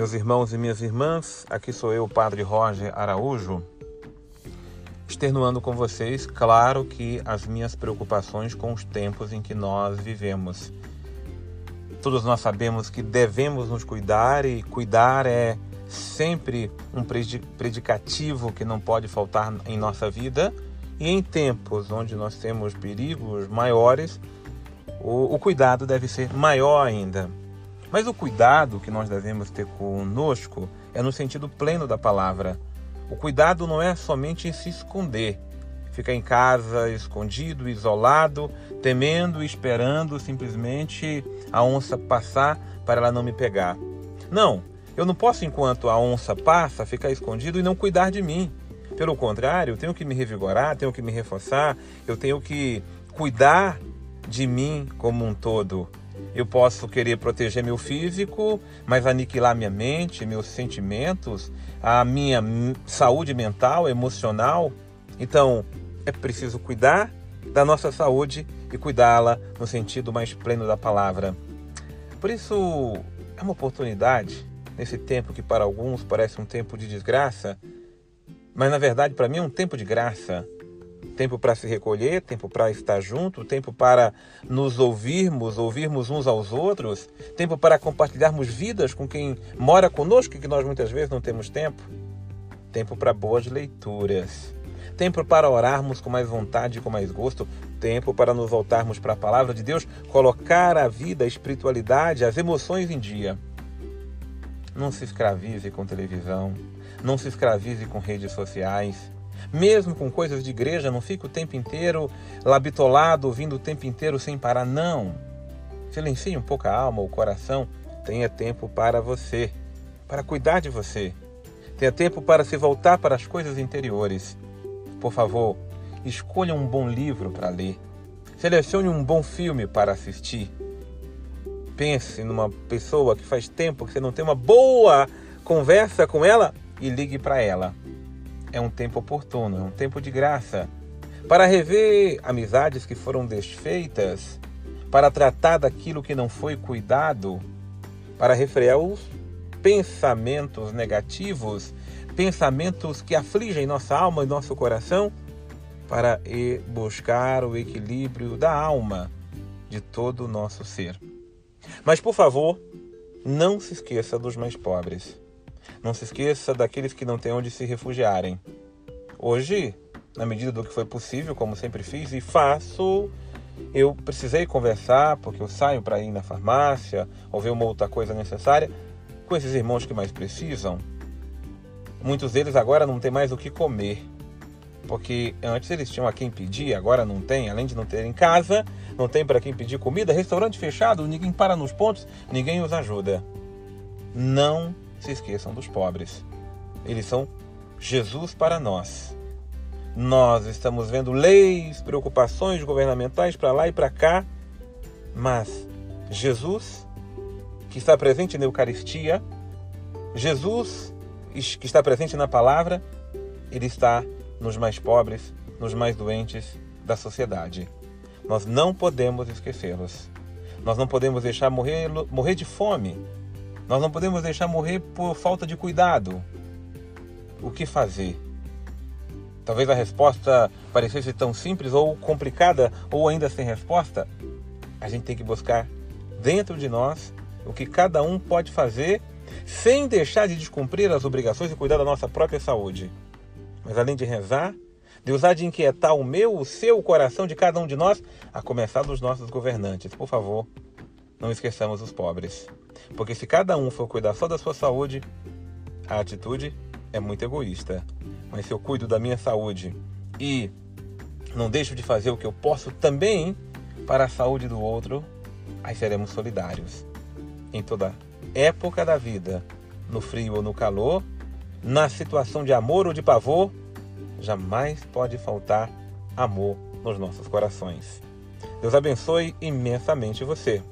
Meus irmãos e minhas irmãs, aqui sou eu, Padre Roger Araújo, externuando com vocês, claro que as minhas preocupações com os tempos em que nós vivemos. Todos nós sabemos que devemos nos cuidar e cuidar é sempre um predicativo que não pode faltar em nossa vida. E em tempos onde nós temos perigos maiores, o, o cuidado deve ser maior ainda. Mas o cuidado que nós devemos ter conosco é no sentido pleno da palavra. O cuidado não é somente se esconder, ficar em casa escondido, isolado, temendo e esperando simplesmente a onça passar para ela não me pegar. Não, eu não posso, enquanto a onça passa, ficar escondido e não cuidar de mim. Pelo contrário, eu tenho que me revigorar, tenho que me reforçar, eu tenho que cuidar de mim como um todo. Eu posso querer proteger meu físico, mas aniquilar minha mente, meus sentimentos, a minha saúde mental, emocional. Então, é preciso cuidar da nossa saúde e cuidá-la no sentido mais pleno da palavra. Por isso, é uma oportunidade, nesse tempo que para alguns parece um tempo de desgraça, mas na verdade para mim é um tempo de graça tempo para se recolher, tempo para estar junto, tempo para nos ouvirmos, ouvirmos uns aos outros, tempo para compartilharmos vidas com quem mora conosco que nós muitas vezes não temos tempo, tempo para boas leituras, tempo para orarmos com mais vontade e com mais gosto, tempo para nos voltarmos para a palavra de Deus, colocar a vida, a espiritualidade, as emoções em dia. Não se escravize com televisão, não se escravize com redes sociais mesmo com coisas de igreja, não fica o tempo inteiro labitolado, ouvindo o tempo inteiro sem parar. Não. Silencie um pouco a alma, o coração. Tenha tempo para você, para cuidar de você. Tenha tempo para se voltar para as coisas interiores. Por favor, escolha um bom livro para ler. Selecione um bom filme para assistir. Pense numa pessoa que faz tempo que você não tem uma boa conversa com ela e ligue para ela é um tempo oportuno, é um tempo de graça para rever amizades que foram desfeitas, para tratar daquilo que não foi cuidado, para refrear os pensamentos negativos, pensamentos que afligem nossa alma e nosso coração, para buscar o equilíbrio da alma de todo o nosso ser. Mas, por favor, não se esqueça dos mais pobres. Não se esqueça daqueles que não têm onde se refugiarem. Hoje, na medida do que foi possível, como sempre fiz e faço, eu precisei conversar, porque eu saio para ir na farmácia ou ver uma outra coisa necessária, com esses irmãos que mais precisam. Muitos deles agora não têm mais o que comer, porque antes eles tinham a quem pedir, agora não tem, além de não ter em casa, não tem para quem pedir comida, restaurante fechado, ninguém para nos pontos, ninguém os ajuda. Não se esqueçam dos pobres. Eles são Jesus para nós. Nós estamos vendo leis, preocupações governamentais para lá e para cá, mas Jesus, que está presente na Eucaristia, Jesus, que está presente na palavra, ele está nos mais pobres, nos mais doentes da sociedade. Nós não podemos esquecê-los. Nós não podemos deixar morrer, morrer de fome nós não podemos deixar morrer por falta de cuidado. O que fazer? Talvez a resposta parecesse tão simples ou complicada ou ainda sem resposta. A gente tem que buscar dentro de nós o que cada um pode fazer sem deixar de descumprir as obrigações e cuidar da nossa própria saúde. Mas além de rezar, de usar de inquietar o meu, o seu o coração de cada um de nós, a começar dos nossos governantes. Por favor, não esqueçamos os pobres. Porque se cada um for cuidar só da sua saúde, a atitude é muito egoísta. Mas se eu cuido da minha saúde e não deixo de fazer o que eu posso também para a saúde do outro, aí seremos solidários. Em toda época da vida, no frio ou no calor, na situação de amor ou de pavor, jamais pode faltar amor nos nossos corações. Deus abençoe imensamente você.